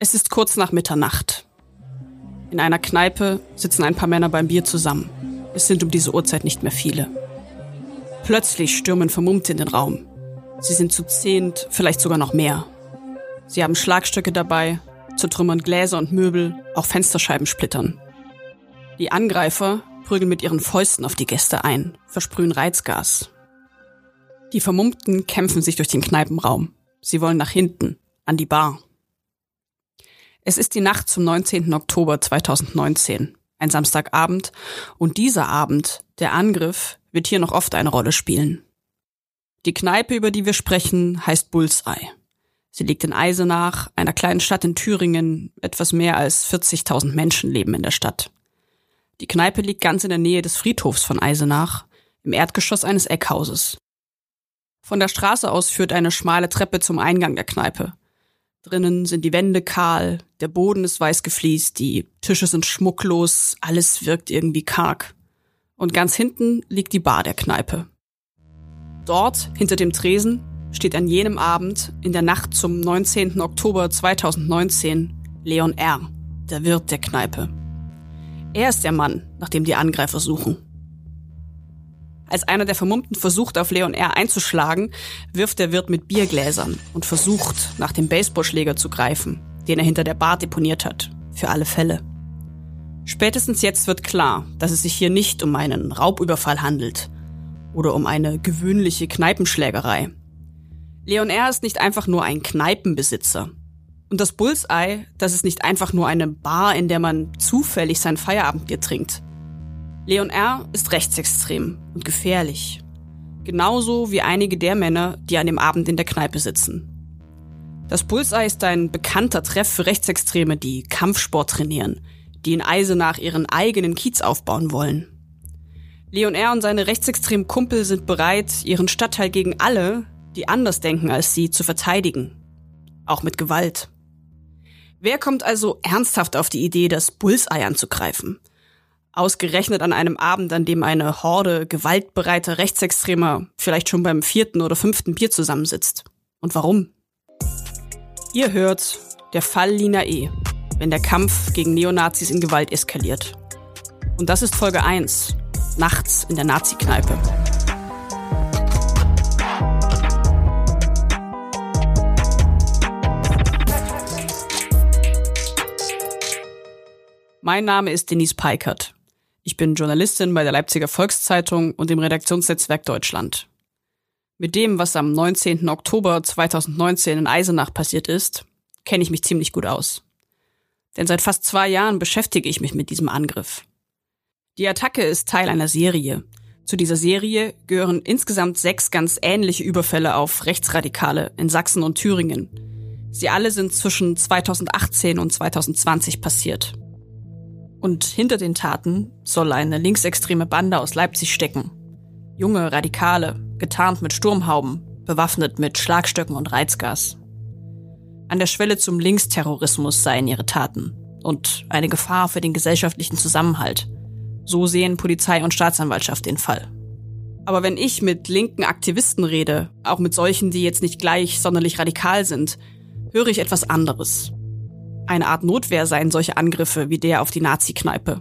Es ist kurz nach Mitternacht. In einer Kneipe sitzen ein paar Männer beim Bier zusammen. Es sind um diese Uhrzeit nicht mehr viele. Plötzlich stürmen Vermummte in den Raum. Sie sind zu zehnt, vielleicht sogar noch mehr. Sie haben Schlagstöcke dabei, zertrümmern Gläser und Möbel, auch Fensterscheiben splittern. Die Angreifer prügeln mit ihren Fäusten auf die Gäste ein, versprühen Reizgas. Die Vermummten kämpfen sich durch den Kneipenraum. Sie wollen nach hinten, an die Bar. Es ist die Nacht zum 19. Oktober 2019, ein Samstagabend, und dieser Abend, der Angriff, wird hier noch oft eine Rolle spielen. Die Kneipe, über die wir sprechen, heißt Bullseye. Sie liegt in Eisenach, einer kleinen Stadt in Thüringen. Etwas mehr als 40.000 Menschen leben in der Stadt. Die Kneipe liegt ganz in der Nähe des Friedhofs von Eisenach, im Erdgeschoss eines Eckhauses. Von der Straße aus führt eine schmale Treppe zum Eingang der Kneipe. Drinnen sind die Wände kahl, der Boden ist weiß gefliest, die Tische sind schmucklos, alles wirkt irgendwie karg. Und ganz hinten liegt die Bar der Kneipe. Dort, hinter dem Tresen, steht an jenem Abend, in der Nacht zum 19. Oktober 2019, Leon R., der Wirt der Kneipe. Er ist der Mann, nach dem die Angreifer suchen. Als einer der Vermummten versucht, auf Leon R. einzuschlagen, wirft der Wirt mit Biergläsern und versucht, nach dem Baseballschläger zu greifen, den er hinter der Bar deponiert hat. Für alle Fälle. Spätestens jetzt wird klar, dass es sich hier nicht um einen Raubüberfall handelt oder um eine gewöhnliche Kneipenschlägerei. Leon R. ist nicht einfach nur ein Kneipenbesitzer. Und das Bullseye, das ist nicht einfach nur eine Bar, in der man zufällig sein Feierabendbier trinkt. Leon R. ist rechtsextrem und gefährlich. Genauso wie einige der Männer, die an dem Abend in der Kneipe sitzen. Das Bullseye ist ein bekannter Treff für Rechtsextreme, die Kampfsport trainieren, die in Eisenach ihren eigenen Kiez aufbauen wollen. Leon R. und seine rechtsextremen Kumpel sind bereit, ihren Stadtteil gegen alle, die anders denken als sie, zu verteidigen. Auch mit Gewalt. Wer kommt also ernsthaft auf die Idee, das Bullseye anzugreifen? Ausgerechnet an einem Abend, an dem eine Horde gewaltbereiter Rechtsextremer vielleicht schon beim vierten oder fünften Bier zusammensitzt. Und warum? Ihr hört der Fall Lina E., wenn der Kampf gegen Neonazis in Gewalt eskaliert. Und das ist Folge 1, nachts in der Nazi-Kneipe. Mein Name ist Denise Peikert. Ich bin Journalistin bei der Leipziger Volkszeitung und im Redaktionsnetzwerk Deutschland. Mit dem, was am 19. Oktober 2019 in Eisenach passiert ist, kenne ich mich ziemlich gut aus. Denn seit fast zwei Jahren beschäftige ich mich mit diesem Angriff. Die Attacke ist Teil einer Serie. Zu dieser Serie gehören insgesamt sechs ganz ähnliche Überfälle auf Rechtsradikale in Sachsen und Thüringen. Sie alle sind zwischen 2018 und 2020 passiert. Und hinter den Taten soll eine linksextreme Bande aus Leipzig stecken. Junge Radikale, getarnt mit Sturmhauben, bewaffnet mit Schlagstöcken und Reizgas. An der Schwelle zum Linksterrorismus seien ihre Taten und eine Gefahr für den gesellschaftlichen Zusammenhalt. So sehen Polizei und Staatsanwaltschaft den Fall. Aber wenn ich mit linken Aktivisten rede, auch mit solchen, die jetzt nicht gleich sonderlich radikal sind, höre ich etwas anderes eine Art Notwehr seien solche Angriffe wie der auf die Nazi-Kneipe.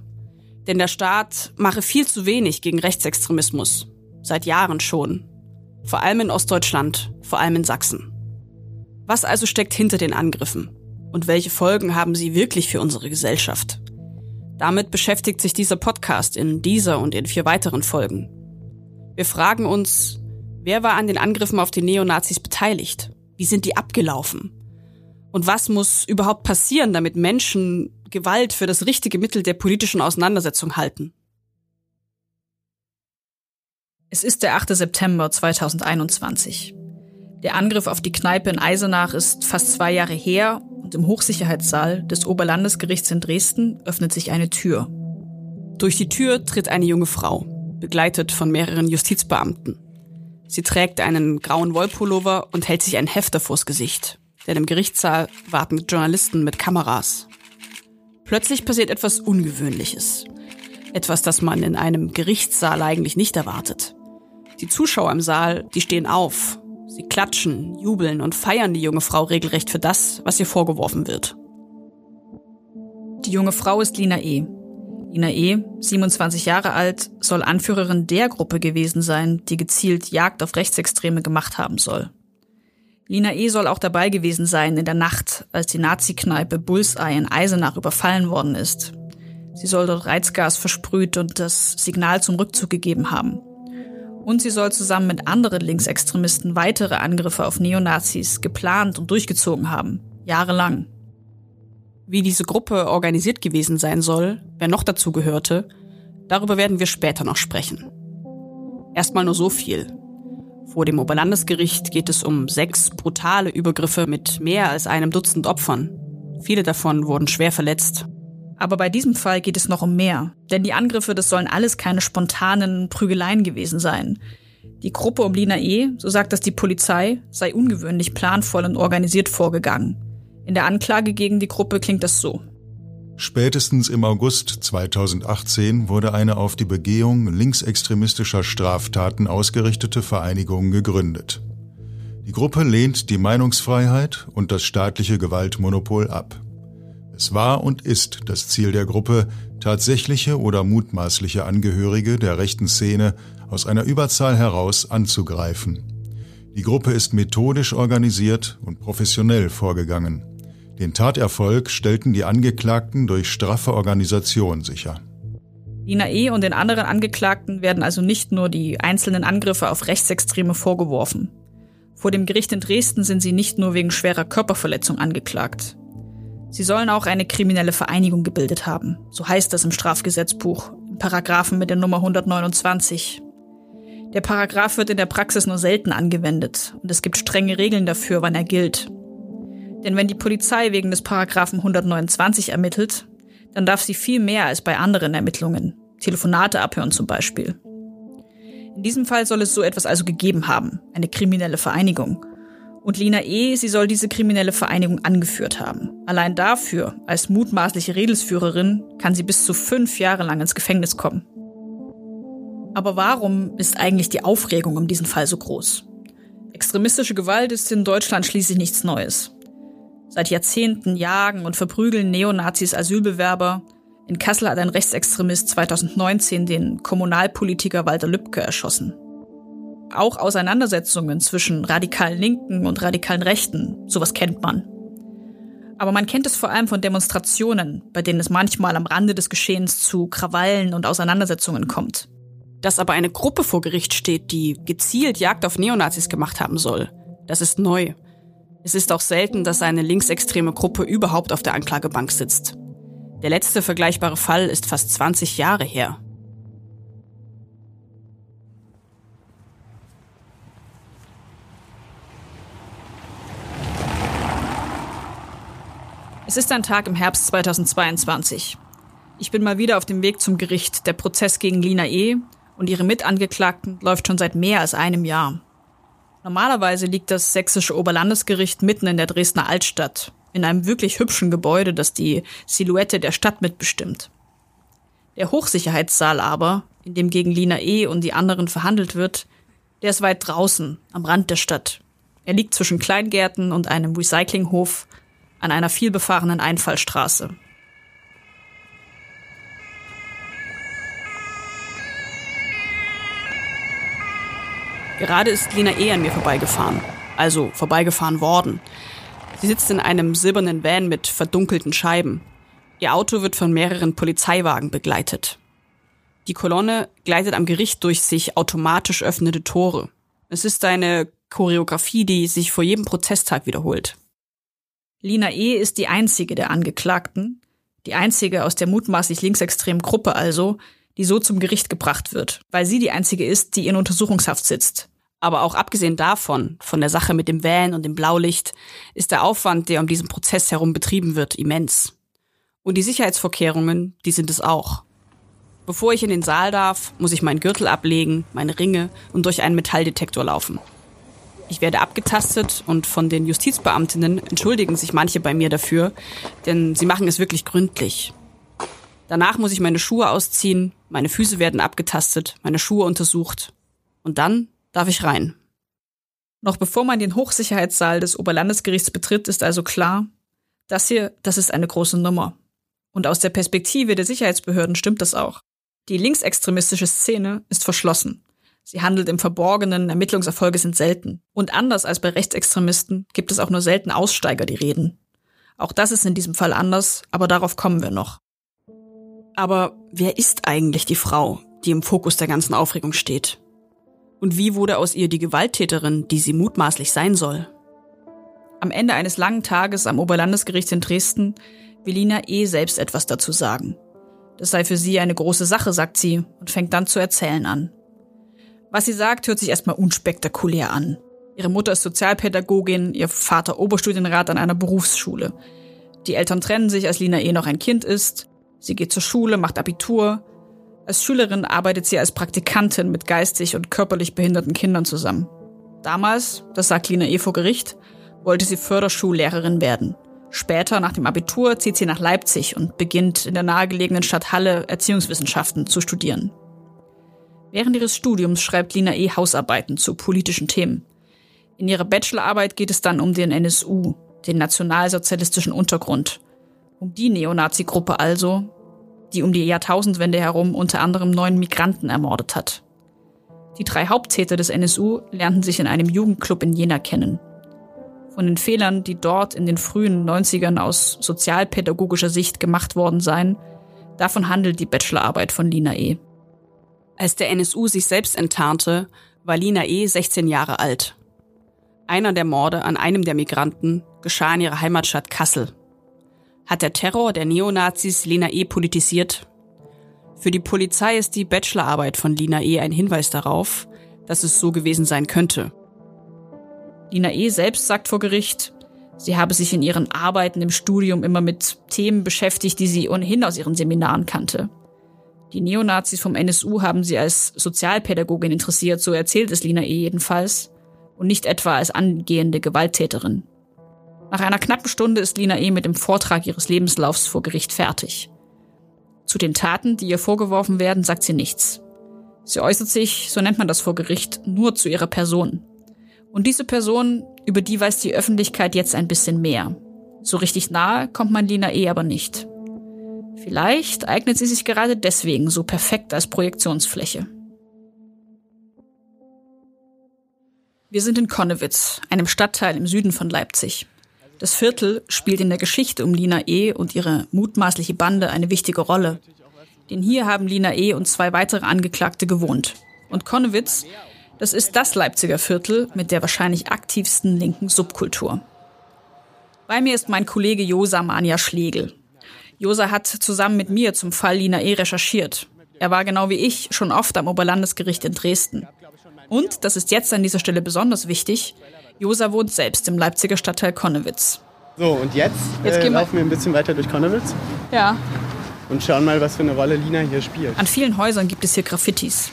Denn der Staat mache viel zu wenig gegen Rechtsextremismus. Seit Jahren schon. Vor allem in Ostdeutschland, vor allem in Sachsen. Was also steckt hinter den Angriffen? Und welche Folgen haben sie wirklich für unsere Gesellschaft? Damit beschäftigt sich dieser Podcast in dieser und in vier weiteren Folgen. Wir fragen uns, wer war an den Angriffen auf die Neonazis beteiligt? Wie sind die abgelaufen? Und was muss überhaupt passieren, damit Menschen Gewalt für das richtige Mittel der politischen Auseinandersetzung halten? Es ist der 8. September 2021. Der Angriff auf die Kneipe in Eisenach ist fast zwei Jahre her und im Hochsicherheitssaal des Oberlandesgerichts in Dresden öffnet sich eine Tür. Durch die Tür tritt eine junge Frau, begleitet von mehreren Justizbeamten. Sie trägt einen grauen Wollpullover und hält sich ein Hefter vors Gesicht denn im Gerichtssaal warten Journalisten mit Kameras. Plötzlich passiert etwas Ungewöhnliches. Etwas, das man in einem Gerichtssaal eigentlich nicht erwartet. Die Zuschauer im Saal, die stehen auf. Sie klatschen, jubeln und feiern die junge Frau regelrecht für das, was ihr vorgeworfen wird. Die junge Frau ist Lina E. Lina E., 27 Jahre alt, soll Anführerin der Gruppe gewesen sein, die gezielt Jagd auf Rechtsextreme gemacht haben soll. Lina E. soll auch dabei gewesen sein in der Nacht, als die Nazi-Kneipe Bullseye in Eisenach überfallen worden ist. Sie soll dort Reizgas versprüht und das Signal zum Rückzug gegeben haben. Und sie soll zusammen mit anderen Linksextremisten weitere Angriffe auf Neonazis geplant und durchgezogen haben. Jahrelang. Wie diese Gruppe organisiert gewesen sein soll, wer noch dazu gehörte, darüber werden wir später noch sprechen. Erstmal nur so viel. Vor dem Oberlandesgericht geht es um sechs brutale Übergriffe mit mehr als einem Dutzend Opfern. Viele davon wurden schwer verletzt. Aber bei diesem Fall geht es noch um mehr. Denn die Angriffe, das sollen alles keine spontanen Prügeleien gewesen sein. Die Gruppe um Lina E., so sagt das die Polizei, sei ungewöhnlich planvoll und organisiert vorgegangen. In der Anklage gegen die Gruppe klingt das so. Spätestens im August 2018 wurde eine auf die Begehung linksextremistischer Straftaten ausgerichtete Vereinigung gegründet. Die Gruppe lehnt die Meinungsfreiheit und das staatliche Gewaltmonopol ab. Es war und ist das Ziel der Gruppe, tatsächliche oder mutmaßliche Angehörige der rechten Szene aus einer Überzahl heraus anzugreifen. Die Gruppe ist methodisch organisiert und professionell vorgegangen. Den Taterfolg stellten die Angeklagten durch straffe Organisation sicher. Lina E. und den anderen Angeklagten werden also nicht nur die einzelnen Angriffe auf Rechtsextreme vorgeworfen. Vor dem Gericht in Dresden sind sie nicht nur wegen schwerer Körperverletzung angeklagt. Sie sollen auch eine kriminelle Vereinigung gebildet haben. So heißt das im Strafgesetzbuch, im Paragraphen mit der Nummer 129. Der Paragraph wird in der Praxis nur selten angewendet und es gibt strenge Regeln dafür, wann er gilt. Denn wenn die Polizei wegen des Paragraphen 129 ermittelt, dann darf sie viel mehr als bei anderen Ermittlungen. Telefonate abhören zum Beispiel. In diesem Fall soll es so etwas also gegeben haben, eine kriminelle Vereinigung. Und Lina E., sie soll diese kriminelle Vereinigung angeführt haben. Allein dafür, als mutmaßliche Redelsführerin, kann sie bis zu fünf Jahre lang ins Gefängnis kommen. Aber warum ist eigentlich die Aufregung um diesen Fall so groß? Extremistische Gewalt ist in Deutschland schließlich nichts Neues. Seit Jahrzehnten jagen und verprügeln Neonazis Asylbewerber. In Kassel hat ein Rechtsextremist 2019 den Kommunalpolitiker Walter Lübcke erschossen. Auch Auseinandersetzungen zwischen radikalen Linken und radikalen Rechten, sowas kennt man. Aber man kennt es vor allem von Demonstrationen, bei denen es manchmal am Rande des Geschehens zu Krawallen und Auseinandersetzungen kommt. Dass aber eine Gruppe vor Gericht steht, die gezielt Jagd auf Neonazis gemacht haben soll, das ist neu. Es ist auch selten, dass eine linksextreme Gruppe überhaupt auf der Anklagebank sitzt. Der letzte vergleichbare Fall ist fast 20 Jahre her. Es ist ein Tag im Herbst 2022. Ich bin mal wieder auf dem Weg zum Gericht. Der Prozess gegen Lina E. und ihre Mitangeklagten läuft schon seit mehr als einem Jahr. Normalerweise liegt das sächsische Oberlandesgericht mitten in der Dresdner Altstadt, in einem wirklich hübschen Gebäude, das die Silhouette der Stadt mitbestimmt. Der Hochsicherheitssaal aber, in dem gegen Lina E. und die anderen verhandelt wird, der ist weit draußen, am Rand der Stadt. Er liegt zwischen Kleingärten und einem Recyclinghof an einer vielbefahrenen Einfallstraße. Gerade ist Lena E. an mir vorbeigefahren. Also vorbeigefahren worden. Sie sitzt in einem silbernen Van mit verdunkelten Scheiben. Ihr Auto wird von mehreren Polizeiwagen begleitet. Die Kolonne gleitet am Gericht durch sich automatisch öffnende Tore. Es ist eine Choreografie, die sich vor jedem Prozesstag wiederholt. Lina E. ist die einzige der Angeklagten, die einzige aus der mutmaßlich linksextremen Gruppe also, die so zum Gericht gebracht wird, weil sie die einzige ist, die in Untersuchungshaft sitzt. Aber auch abgesehen davon, von der Sache mit dem Van und dem Blaulicht, ist der Aufwand, der um diesen Prozess herum betrieben wird, immens. Und die Sicherheitsvorkehrungen, die sind es auch. Bevor ich in den Saal darf, muss ich meinen Gürtel ablegen, meine Ringe und durch einen Metalldetektor laufen. Ich werde abgetastet und von den Justizbeamtinnen entschuldigen sich manche bei mir dafür, denn sie machen es wirklich gründlich. Danach muss ich meine Schuhe ausziehen, meine Füße werden abgetastet, meine Schuhe untersucht. Und dann darf ich rein. Noch bevor man den Hochsicherheitssaal des Oberlandesgerichts betritt, ist also klar, das hier, das ist eine große Nummer. Und aus der Perspektive der Sicherheitsbehörden stimmt das auch. Die linksextremistische Szene ist verschlossen. Sie handelt im Verborgenen, Ermittlungserfolge sind selten. Und anders als bei Rechtsextremisten gibt es auch nur selten Aussteiger, die reden. Auch das ist in diesem Fall anders, aber darauf kommen wir noch. Aber wer ist eigentlich die Frau, die im Fokus der ganzen Aufregung steht? Und wie wurde aus ihr die Gewalttäterin, die sie mutmaßlich sein soll? Am Ende eines langen Tages am Oberlandesgericht in Dresden will Lina E. selbst etwas dazu sagen. Das sei für sie eine große Sache, sagt sie und fängt dann zu erzählen an. Was sie sagt, hört sich erstmal unspektakulär an. Ihre Mutter ist Sozialpädagogin, ihr Vater Oberstudienrat an einer Berufsschule. Die Eltern trennen sich, als Lina eh noch ein Kind ist. Sie geht zur Schule, macht Abitur. Als Schülerin arbeitet sie als Praktikantin mit geistig und körperlich behinderten Kindern zusammen. Damals, das sagt Lina eh vor Gericht, wollte sie Förderschullehrerin werden. Später, nach dem Abitur, zieht sie nach Leipzig und beginnt in der nahegelegenen Stadt Halle Erziehungswissenschaften zu studieren. Während ihres Studiums schreibt Lina E. Hausarbeiten zu politischen Themen. In ihrer Bachelorarbeit geht es dann um den NSU, den nationalsozialistischen Untergrund. Um die Neonazi-Gruppe also, die um die Jahrtausendwende herum unter anderem neun Migranten ermordet hat. Die drei Haupttäter des NSU lernten sich in einem Jugendclub in Jena kennen. Von den Fehlern, die dort in den frühen 90ern aus sozialpädagogischer Sicht gemacht worden seien, davon handelt die Bachelorarbeit von Lina E. Als der NSU sich selbst enttarnte, war Lina E. 16 Jahre alt. Einer der Morde an einem der Migranten geschah in ihrer Heimatstadt Kassel. Hat der Terror der Neonazis Lina E. politisiert? Für die Polizei ist die Bachelorarbeit von Lina E. ein Hinweis darauf, dass es so gewesen sein könnte. Lina E. selbst sagt vor Gericht, sie habe sich in ihren Arbeiten im Studium immer mit Themen beschäftigt, die sie ohnehin aus ihren Seminaren kannte. Die Neonazis vom NSU haben sie als Sozialpädagogin interessiert, so erzählt es Lina E. jedenfalls, und nicht etwa als angehende Gewalttäterin. Nach einer knappen Stunde ist Lina E. mit dem Vortrag ihres Lebenslaufs vor Gericht fertig. Zu den Taten, die ihr vorgeworfen werden, sagt sie nichts. Sie äußert sich, so nennt man das vor Gericht, nur zu ihrer Person. Und diese Person, über die weiß die Öffentlichkeit jetzt ein bisschen mehr. So richtig nahe kommt man Lina E. aber nicht. Vielleicht eignet sie sich gerade deswegen so perfekt als Projektionsfläche. Wir sind in Konnewitz, einem Stadtteil im Süden von Leipzig. Das Viertel spielt in der Geschichte um Lina E. und ihre mutmaßliche Bande eine wichtige Rolle. Denn hier haben Lina E. und zwei weitere Angeklagte gewohnt. Und Konnewitz, das ist das Leipziger Viertel mit der wahrscheinlich aktivsten linken Subkultur. Bei mir ist mein Kollege Josa Mania Schlegel. Josa hat zusammen mit mir zum Fall Lina E. recherchiert. Er war genau wie ich schon oft am Oberlandesgericht in Dresden. Und, das ist jetzt an dieser Stelle besonders wichtig, Josa wohnt selbst im Leipziger Stadtteil Konnewitz. So, und jetzt, jetzt äh, laufen wir ein bisschen weiter durch Konnewitz. Ja. Und schauen mal, was für eine Rolle Lina hier spielt. An vielen Häusern gibt es hier Graffitis.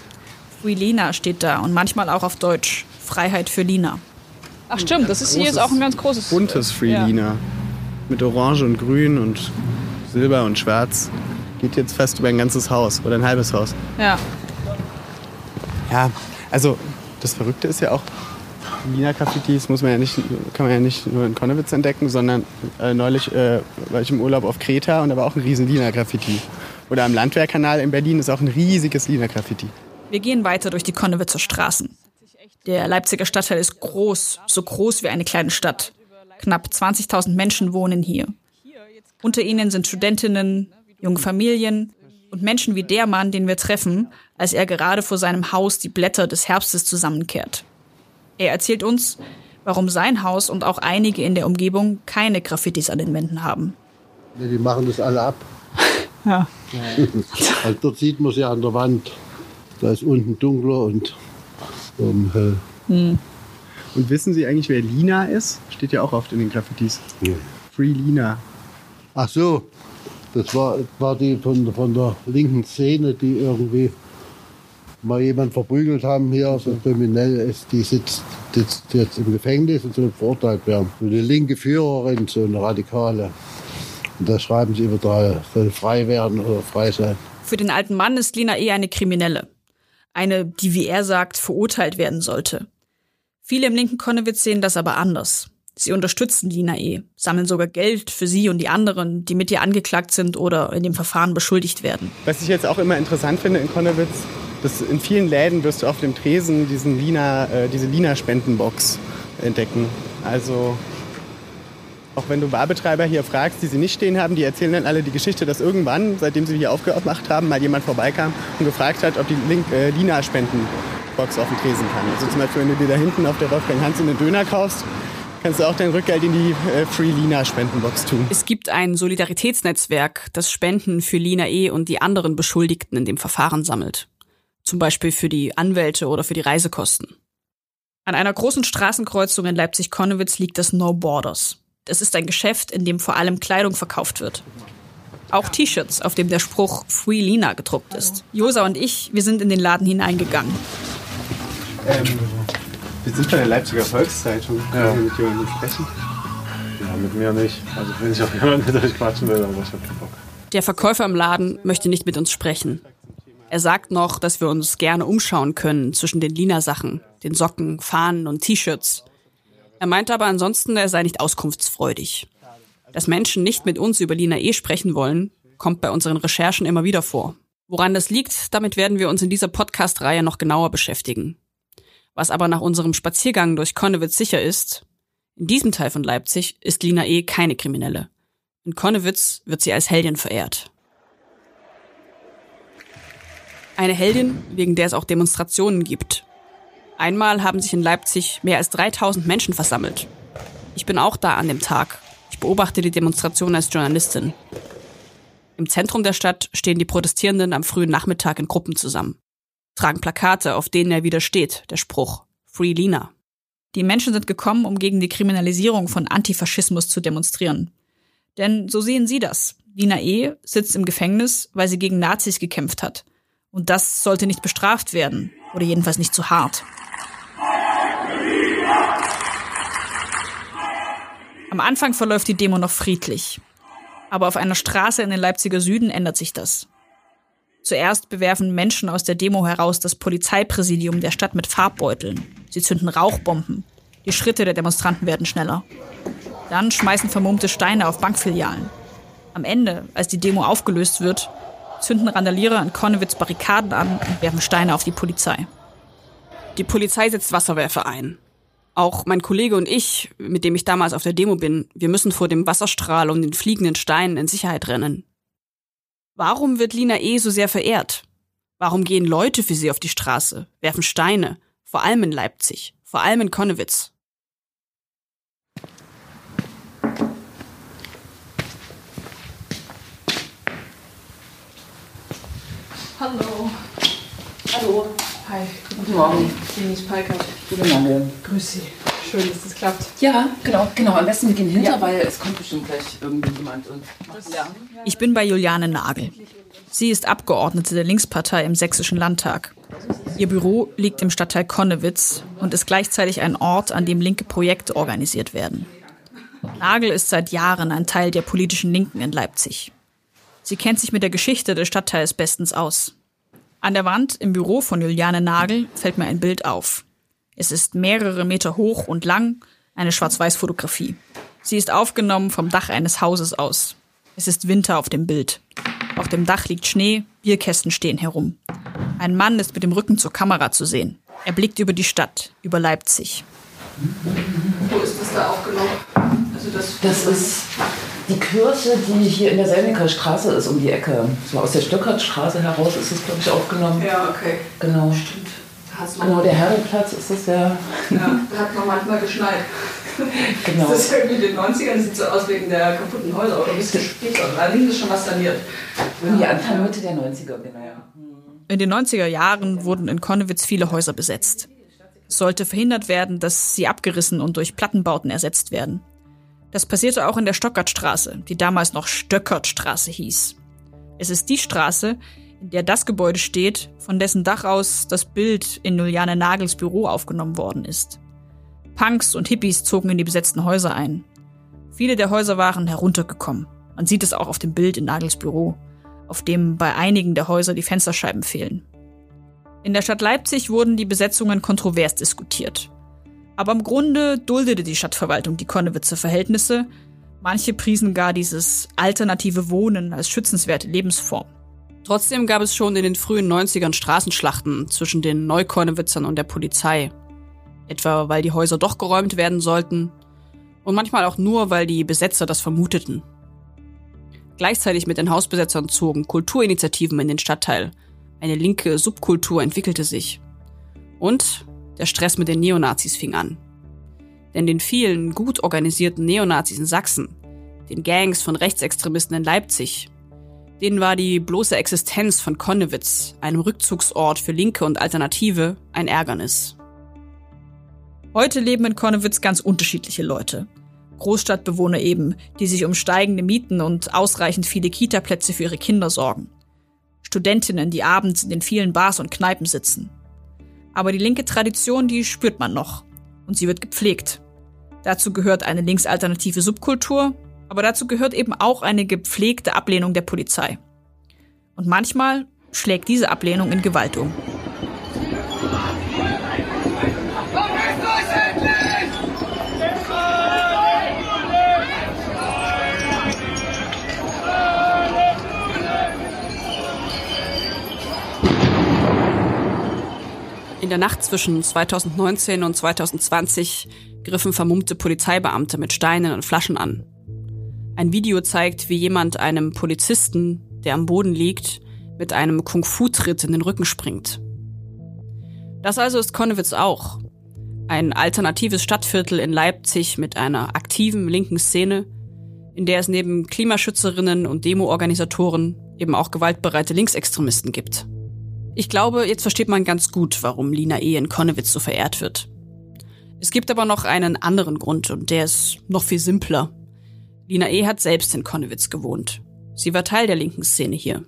Free Lina steht da und manchmal auch auf Deutsch. Freiheit für Lina. Ach stimmt, das ist hier jetzt auch ein ganz großes... Buntes Free ja. Lina. Mit Orange und Grün und Silber und Schwarz. Geht jetzt fast über ein ganzes Haus oder ein halbes Haus. Ja. Ja, also das Verrückte ist ja auch, Wiener-Graffitis muss man ja nicht, kann man ja nicht nur in Konnewitz entdecken, sondern äh, neulich äh, war ich im Urlaub auf Kreta und da war auch ein riesen Wiener-Graffiti. Oder am Landwehrkanal in Berlin ist auch ein riesiges Wiener-Graffiti. Wir gehen weiter durch die Konnewitzer Straßen. Der Leipziger Stadtteil ist groß, so groß wie eine kleine Stadt. Knapp 20.000 Menschen wohnen hier. Unter ihnen sind Studentinnen, junge Familien und Menschen wie der Mann, den wir treffen, als er gerade vor seinem Haus die Blätter des Herbstes zusammenkehrt. Er erzählt uns, warum sein Haus und auch einige in der Umgebung keine Graffitis an den Wänden haben. Ja, die machen das alle ab. ja. also dort sieht man sie an der Wand. Da ist unten dunkler und oben hell. Hm. Und wissen Sie eigentlich, wer Lina ist? Steht ja auch oft in den Graffitis. Ja. Free Lina. Ach so, das war, war die von, von der linken Szene, die irgendwie mal jemand verprügelt haben hier, so kriminell ist, die sitzt, sitzt jetzt im Gefängnis und soll verurteilt werden. So eine linke Führerin, so eine Radikale. Und da schreiben sie immer da, soll frei werden oder frei sein. Für den alten Mann ist Lina eher eine Kriminelle. Eine, die, wie er sagt, verurteilt werden sollte. Viele im linken Konnewitz sehen das aber anders. Sie unterstützen Lina E., sammeln sogar Geld für sie und die anderen, die mit ihr angeklagt sind oder in dem Verfahren beschuldigt werden. Was ich jetzt auch immer interessant finde in Konnewitz, dass in vielen Läden wirst du auf dem Tresen diesen Lina, äh, diese Lina-Spendenbox entdecken. Also auch wenn du Barbetreiber hier fragst, die sie nicht stehen haben, die erzählen dann alle die Geschichte, dass irgendwann, seitdem sie hier aufgemacht haben, mal jemand vorbeikam und gefragt hat, ob die Link, äh, Lina-Spendenbox auf dem Tresen kann. Also zum Beispiel, wenn du dir da hinten auf der Wolfgang Hans einen Döner kaufst, kannst du auch dein Rückgeld in die äh, Free Lina Spendenbox tun. Es gibt ein Solidaritätsnetzwerk, das Spenden für Lina E. und die anderen Beschuldigten in dem Verfahren sammelt. Zum Beispiel für die Anwälte oder für die Reisekosten. An einer großen Straßenkreuzung in Leipzig-Konnewitz liegt das No Borders. Es ist ein Geschäft, in dem vor allem Kleidung verkauft wird. Auch T-Shirts, auf dem der Spruch Free Lina gedruckt ist. Josa und ich, wir sind in den Laden hineingegangen. Ähm, wir sind bei der Leipziger Volkszeitung. Können Ja. wir mit jemandem sprechen? Ja, mit mir nicht. Also wenn ich auf jemanden mit euch quatschen will, aber ich hab keinen Bock. Der Verkäufer im Laden möchte nicht mit uns sprechen. Er sagt noch, dass wir uns gerne umschauen können zwischen den Lina-Sachen, den Socken, Fahnen und T-Shirts. Er meinte aber ansonsten, er sei nicht auskunftsfreudig. Dass Menschen nicht mit uns über Lina E sprechen wollen, kommt bei unseren Recherchen immer wieder vor. Woran das liegt, damit werden wir uns in dieser Podcast-Reihe noch genauer beschäftigen. Was aber nach unserem Spaziergang durch Konnewitz sicher ist, in diesem Teil von Leipzig ist Lina E. keine Kriminelle. In Konnewitz wird sie als Heldin verehrt. Eine Heldin, wegen der es auch Demonstrationen gibt. Einmal haben sich in Leipzig mehr als 3000 Menschen versammelt. Ich bin auch da an dem Tag. Ich beobachte die Demonstration als Journalistin. Im Zentrum der Stadt stehen die Protestierenden am frühen Nachmittag in Gruppen zusammen. Tragen Plakate, auf denen er widersteht, der Spruch Free Lina. Die Menschen sind gekommen, um gegen die Kriminalisierung von Antifaschismus zu demonstrieren. Denn so sehen sie das. Lina E. sitzt im Gefängnis, weil sie gegen Nazis gekämpft hat. Und das sollte nicht bestraft werden. Oder jedenfalls nicht zu hart. Am Anfang verläuft die Demo noch friedlich. Aber auf einer Straße in den Leipziger Süden ändert sich das. Zuerst bewerfen Menschen aus der Demo heraus das Polizeipräsidium der Stadt mit Farbbeuteln. Sie zünden Rauchbomben. Die Schritte der Demonstranten werden schneller. Dann schmeißen vermummte Steine auf Bankfilialen. Am Ende, als die Demo aufgelöst wird, zünden Randalierer in Konnewitz Barrikaden an und werfen Steine auf die Polizei. Die Polizei setzt Wasserwerfer ein. Auch mein Kollege und ich, mit dem ich damals auf der Demo bin, wir müssen vor dem Wasserstrahl und den fliegenden Steinen in Sicherheit rennen. Warum wird Lina E. so sehr verehrt? Warum gehen Leute für sie auf die Straße, werfen Steine, vor allem in Leipzig, vor allem in Konnewitz? Hallo. Hallo. Hi, guten Morgen. Denise Peikert. Guten Morgen. Grüß Sie. Schön, dass das klappt. Ja, genau, genau. Am besten wir gehen hinter, weil es kommt bestimmt gleich irgendwie jemand und Lärm. Ich bin bei Juliane Nagel. Sie ist Abgeordnete der Linkspartei im Sächsischen Landtag. Ihr Büro liegt im Stadtteil Konnewitz und ist gleichzeitig ein Ort, an dem linke Projekte organisiert werden. Nagel ist seit Jahren ein Teil der politischen Linken in Leipzig. Sie kennt sich mit der Geschichte des Stadtteils bestens aus. An der Wand im Büro von Juliane Nagel fällt mir ein Bild auf. Es ist mehrere Meter hoch und lang, eine Schwarz-Weiß-Fotografie. Sie ist aufgenommen vom Dach eines Hauses aus. Es ist Winter auf dem Bild. Auf dem Dach liegt Schnee, Bierkästen stehen herum. Ein Mann ist mit dem Rücken zur Kamera zu sehen. Er blickt über die Stadt, über Leipzig. Wo ist das da aufgenommen? Also das, Das ist die Kirche, die hier in der Selniker Straße ist, um die Ecke. So aus der Stöckertstraße heraus ist es, glaube ich, aufgenommen. Ja, okay. Genau. Stimmt. Da Genau, der Herrenplatz ist das ja. ja, da hat noch manchmal geschneit. Genau. Das ist irgendwie in den 90ern, sieht so aus wegen der kaputten Häuser oder ein bisschen später. Allerdings ist schon was saniert. Irgendwie Anfang, Mitte der 90er, genau. In den 90er Jahren wurden in Konnewitz viele Häuser besetzt. Es sollte verhindert werden, dass sie abgerissen und durch Plattenbauten ersetzt werden. Das passierte auch in der Stockertstraße, die damals noch Stöckertstraße hieß. Es ist die Straße, in der das Gebäude steht, von dessen Dach aus das Bild in Juliane Nagels Büro aufgenommen worden ist. Punks und Hippies zogen in die besetzten Häuser ein. Viele der Häuser waren heruntergekommen. Man sieht es auch auf dem Bild in Nagels Büro, auf dem bei einigen der Häuser die Fensterscheiben fehlen. In der Stadt Leipzig wurden die Besetzungen kontrovers diskutiert. Aber im Grunde duldete die Stadtverwaltung die Konnewitzer Verhältnisse. Manche priesen gar dieses alternative Wohnen als schützenswerte Lebensform. Trotzdem gab es schon in den frühen 90ern Straßenschlachten zwischen den Neukornewitzern und der Polizei. Etwa weil die Häuser doch geräumt werden sollten und manchmal auch nur, weil die Besetzer das vermuteten. Gleichzeitig mit den Hausbesetzern zogen Kulturinitiativen in den Stadtteil. Eine linke Subkultur entwickelte sich. Und der Stress mit den Neonazis fing an. Denn den vielen gut organisierten Neonazis in Sachsen, den Gangs von Rechtsextremisten in Leipzig, denen war die bloße Existenz von Konnewitz, einem Rückzugsort für Linke und Alternative, ein Ärgernis. Heute leben in Konnewitz ganz unterschiedliche Leute. Großstadtbewohner eben, die sich um steigende Mieten und ausreichend viele Kitaplätze für ihre Kinder sorgen. Studentinnen, die abends in den vielen Bars und Kneipen sitzen. Aber die linke Tradition, die spürt man noch. Und sie wird gepflegt. Dazu gehört eine linksalternative Subkultur, aber dazu gehört eben auch eine gepflegte Ablehnung der Polizei. Und manchmal schlägt diese Ablehnung in Gewalt um. In der Nacht zwischen 2019 und 2020 griffen vermummte Polizeibeamte mit Steinen und Flaschen an. Ein Video zeigt, wie jemand einem Polizisten, der am Boden liegt, mit einem Kung-Fu-Tritt in den Rücken springt. Das also ist Konnewitz auch. Ein alternatives Stadtviertel in Leipzig mit einer aktiven linken Szene, in der es neben Klimaschützerinnen und Demo-Organisatoren eben auch gewaltbereite Linksextremisten gibt. Ich glaube, jetzt versteht man ganz gut, warum Lina E. in Konnewitz so verehrt wird. Es gibt aber noch einen anderen Grund und der ist noch viel simpler. Lina E. hat selbst in Konnewitz gewohnt. Sie war Teil der linken Szene hier.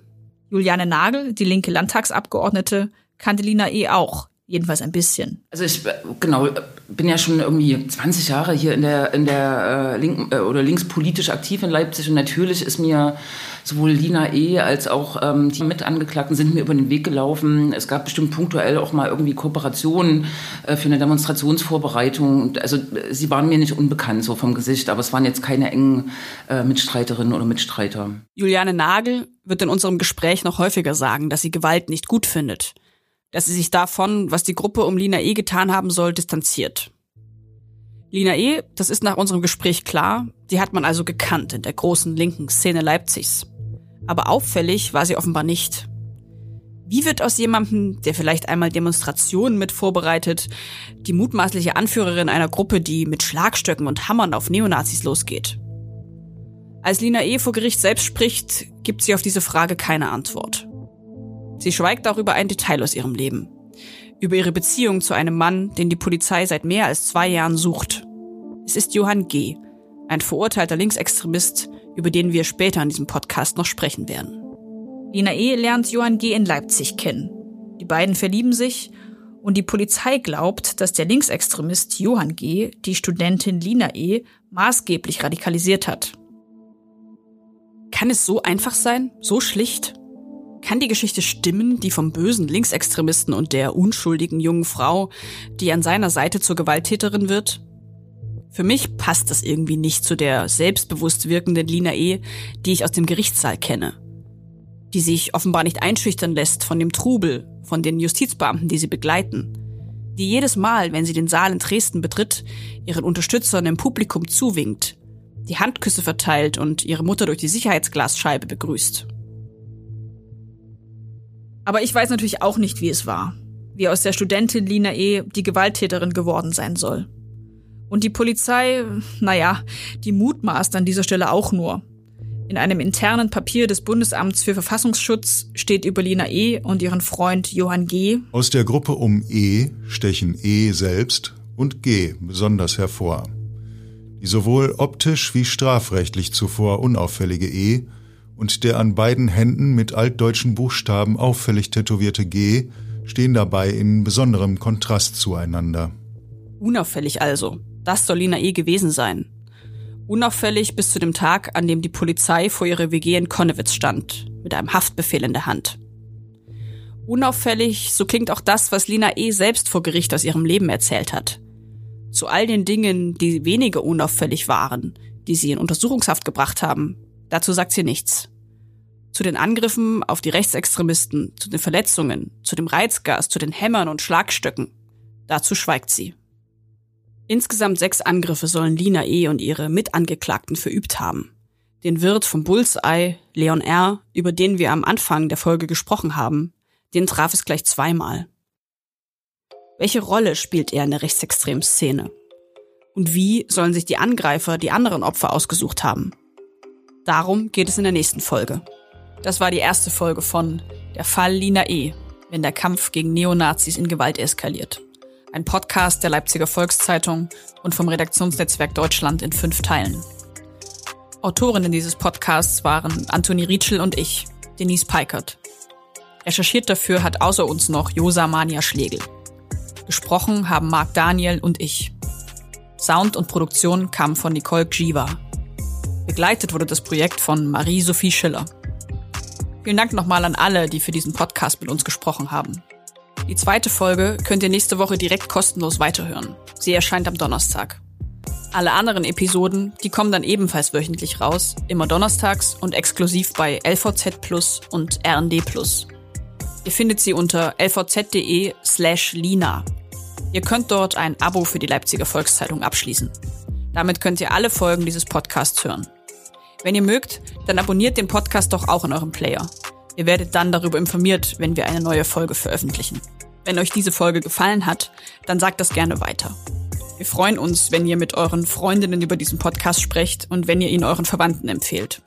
Juliane Nagel, die linke Landtagsabgeordnete, kannte Lina E. auch, jedenfalls ein bisschen. Also ich genau bin ja schon irgendwie 20 Jahre hier in der in der äh, linken äh, oder linkspolitisch aktiv in Leipzig und natürlich ist mir sowohl Lina E. als auch ähm, die Mitangeklagten sind mir über den Weg gelaufen. Es gab bestimmt punktuell auch mal irgendwie Kooperationen äh, für eine Demonstrationsvorbereitung. Also sie waren mir nicht unbekannt so vom Gesicht, aber es waren jetzt keine engen äh, Mitstreiterinnen oder Mitstreiter. Juliane Nagel wird in unserem Gespräch noch häufiger sagen, dass sie Gewalt nicht gut findet. Dass sie sich davon, was die Gruppe um Lina E. getan haben soll, distanziert. Lina E., das ist nach unserem Gespräch klar, die hat man also gekannt in der großen linken Szene Leipzigs aber auffällig war sie offenbar nicht. Wie wird aus jemandem, der vielleicht einmal Demonstrationen mit vorbereitet, die mutmaßliche Anführerin einer Gruppe, die mit Schlagstöcken und Hammern auf Neonazis losgeht? Als Lina E. vor Gericht selbst spricht, gibt sie auf diese Frage keine Antwort. Sie schweigt auch über ein Detail aus ihrem Leben. Über ihre Beziehung zu einem Mann, den die Polizei seit mehr als zwei Jahren sucht. Es ist Johann G., ein verurteilter Linksextremist, über den wir später in diesem Podcast noch sprechen werden. Lina E. lernt Johann G. in Leipzig kennen. Die beiden verlieben sich und die Polizei glaubt, dass der Linksextremist Johann G. die Studentin Lina E. maßgeblich radikalisiert hat. Kann es so einfach sein? So schlicht? Kann die Geschichte stimmen, die vom bösen Linksextremisten und der unschuldigen jungen Frau, die an seiner Seite zur Gewalttäterin wird? Für mich passt das irgendwie nicht zu der selbstbewusst wirkenden Lina E., die ich aus dem Gerichtssaal kenne. Die sich offenbar nicht einschüchtern lässt von dem Trubel, von den Justizbeamten, die sie begleiten. Die jedes Mal, wenn sie den Saal in Dresden betritt, ihren Unterstützern im Publikum zuwinkt, die Handküsse verteilt und ihre Mutter durch die Sicherheitsglasscheibe begrüßt. Aber ich weiß natürlich auch nicht, wie es war. Wie aus der Studentin Lina E. die Gewalttäterin geworden sein soll. Und die Polizei, naja, die mutmaßt an dieser Stelle auch nur. In einem internen Papier des Bundesamts für Verfassungsschutz steht über Lina E. und ihren Freund Johann G. Aus der Gruppe um E stechen E selbst und G besonders hervor. Die sowohl optisch wie strafrechtlich zuvor unauffällige E und der an beiden Händen mit altdeutschen Buchstaben auffällig tätowierte G stehen dabei in besonderem Kontrast zueinander. Unauffällig also. Das soll Lina E. gewesen sein. Unauffällig bis zu dem Tag, an dem die Polizei vor ihrer WG in Konnewitz stand, mit einem Haftbefehl in der Hand. Unauffällig, so klingt auch das, was Lina E. selbst vor Gericht aus ihrem Leben erzählt hat. Zu all den Dingen, die weniger unauffällig waren, die sie in Untersuchungshaft gebracht haben, dazu sagt sie nichts. Zu den Angriffen auf die Rechtsextremisten, zu den Verletzungen, zu dem Reizgas, zu den Hämmern und Schlagstöcken, dazu schweigt sie. Insgesamt sechs Angriffe sollen Lina E. und ihre Mitangeklagten verübt haben. Den Wirt vom Bullseye, Leon R., über den wir am Anfang der Folge gesprochen haben, den traf es gleich zweimal. Welche Rolle spielt er in der rechtsextremen Szene? Und wie sollen sich die Angreifer die anderen Opfer ausgesucht haben? Darum geht es in der nächsten Folge. Das war die erste Folge von Der Fall Lina E., wenn der Kampf gegen Neonazis in Gewalt eskaliert. Ein Podcast der Leipziger Volkszeitung und vom Redaktionsnetzwerk Deutschland in fünf Teilen. Autorinnen dieses Podcasts waren Antoni Rietschel und ich, Denise Peikert. Recherchiert dafür hat außer uns noch Josa Mania Schlegel. Gesprochen haben Marc Daniel und ich. Sound und Produktion kamen von Nicole Gjiva. Begleitet wurde das Projekt von Marie-Sophie Schiller. Vielen Dank nochmal an alle, die für diesen Podcast mit uns gesprochen haben. Die zweite Folge könnt ihr nächste Woche direkt kostenlos weiterhören. Sie erscheint am Donnerstag. Alle anderen Episoden, die kommen dann ebenfalls wöchentlich raus, immer donnerstags und exklusiv bei LVZ Plus und RND Plus. Ihr findet sie unter lvz.de slash lina. Ihr könnt dort ein Abo für die Leipziger Volkszeitung abschließen. Damit könnt ihr alle Folgen dieses Podcasts hören. Wenn ihr mögt, dann abonniert den Podcast doch auch in eurem Player. Ihr werdet dann darüber informiert, wenn wir eine neue Folge veröffentlichen. Wenn euch diese Folge gefallen hat, dann sagt das gerne weiter. Wir freuen uns, wenn ihr mit euren Freundinnen über diesen Podcast sprecht und wenn ihr ihn euren Verwandten empfehlt.